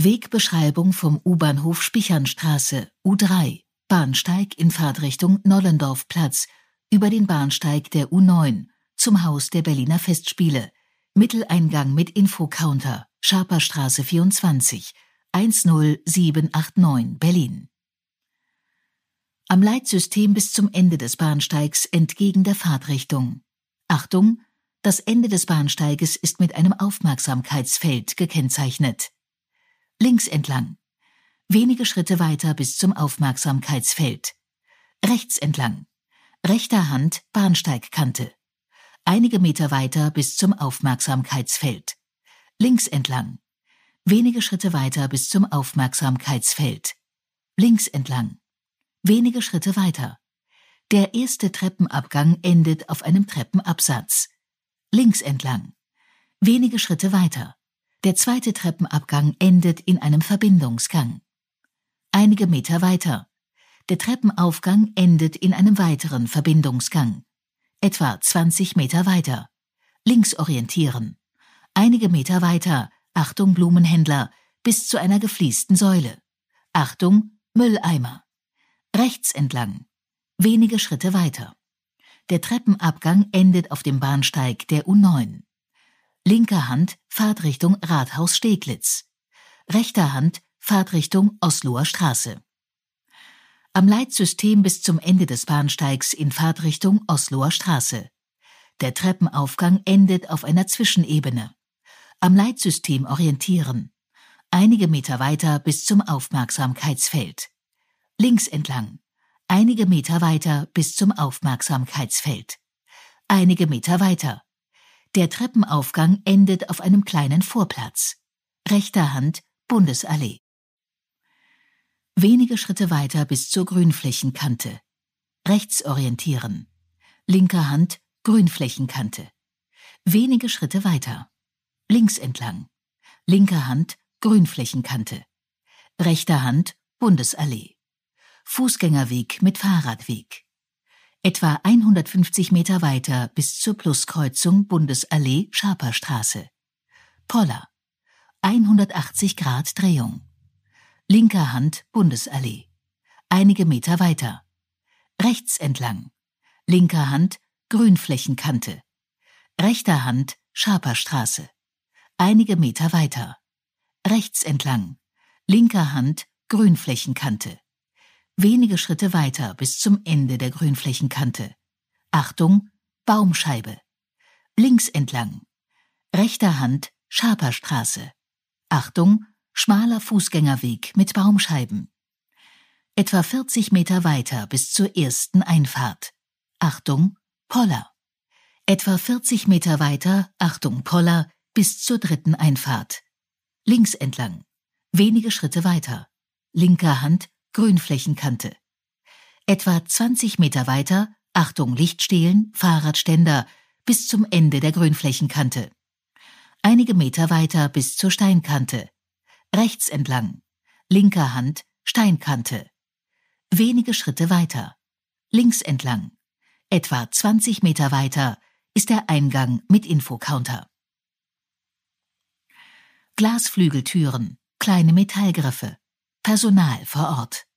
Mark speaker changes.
Speaker 1: Wegbeschreibung vom U-Bahnhof Spichernstraße U3 Bahnsteig in Fahrtrichtung Nollendorfplatz über den Bahnsteig der U9 zum Haus der Berliner Festspiele. Mitteleingang mit Infocounter Schaperstraße 24 10789 Berlin. Am Leitsystem bis zum Ende des Bahnsteigs entgegen der Fahrtrichtung. Achtung, das Ende des Bahnsteiges ist mit einem Aufmerksamkeitsfeld gekennzeichnet links entlang, wenige Schritte weiter bis zum Aufmerksamkeitsfeld, rechts entlang, rechter Hand Bahnsteigkante, einige Meter weiter bis zum Aufmerksamkeitsfeld, links entlang, wenige Schritte weiter bis zum Aufmerksamkeitsfeld, links entlang, wenige Schritte weiter. Der erste Treppenabgang endet auf einem Treppenabsatz. Links entlang. Wenige Schritte weiter. Der zweite Treppenabgang endet in einem Verbindungsgang. Einige Meter weiter. Der Treppenaufgang endet in einem weiteren Verbindungsgang. Etwa 20 Meter weiter. Links orientieren. Einige Meter weiter. Achtung Blumenhändler. Bis zu einer gefliesten Säule. Achtung Mülleimer. Rechts entlang. Wenige Schritte weiter. Der Treppenabgang endet auf dem Bahnsteig der U9 linker Hand Fahrtrichtung Rathaus Steglitz, rechter Hand Fahrtrichtung Osloer Straße. Am Leitsystem bis zum Ende des Bahnsteigs in Fahrtrichtung Osloer Straße. Der Treppenaufgang endet auf einer Zwischenebene. Am Leitsystem orientieren. Einige Meter weiter bis zum Aufmerksamkeitsfeld. Links entlang. Einige Meter weiter bis zum Aufmerksamkeitsfeld. Einige Meter weiter. Der Treppenaufgang endet auf einem kleinen Vorplatz. Rechter Hand Bundesallee. Wenige Schritte weiter bis zur Grünflächenkante. Rechts orientieren. Linker Hand Grünflächenkante. Wenige Schritte weiter. Links entlang. Linker Hand Grünflächenkante. Rechter Hand Bundesallee. Fußgängerweg mit Fahrradweg. Etwa 150 Meter weiter bis zur Pluskreuzung Bundesallee Schaperstraße. Poller. 180 Grad Drehung. Linker Hand Bundesallee. Einige Meter weiter. Rechts entlang. Linker Hand Grünflächenkante. Rechter Hand Schaperstraße. Einige Meter weiter. Rechts entlang. Linker Hand Grünflächenkante. Wenige Schritte weiter bis zum Ende der Grünflächenkante. Achtung, Baumscheibe. Links entlang. Rechter Hand Schaperstraße. Achtung, schmaler Fußgängerweg mit Baumscheiben. Etwa 40 Meter weiter bis zur ersten Einfahrt. Achtung, Poller. Etwa 40 Meter weiter, Achtung, Poller, bis zur dritten Einfahrt. Links entlang. Wenige Schritte weiter. Linker Hand Grünflächenkante. Etwa 20 Meter weiter, Achtung Lichtstehlen, Fahrradständer, bis zum Ende der Grünflächenkante. Einige Meter weiter bis zur Steinkante. Rechts entlang. Linker Hand, Steinkante. Wenige Schritte weiter. Links entlang. Etwa 20 Meter weiter ist der Eingang mit Infocounter. Glasflügeltüren, kleine Metallgriffe, Personal vor Ort.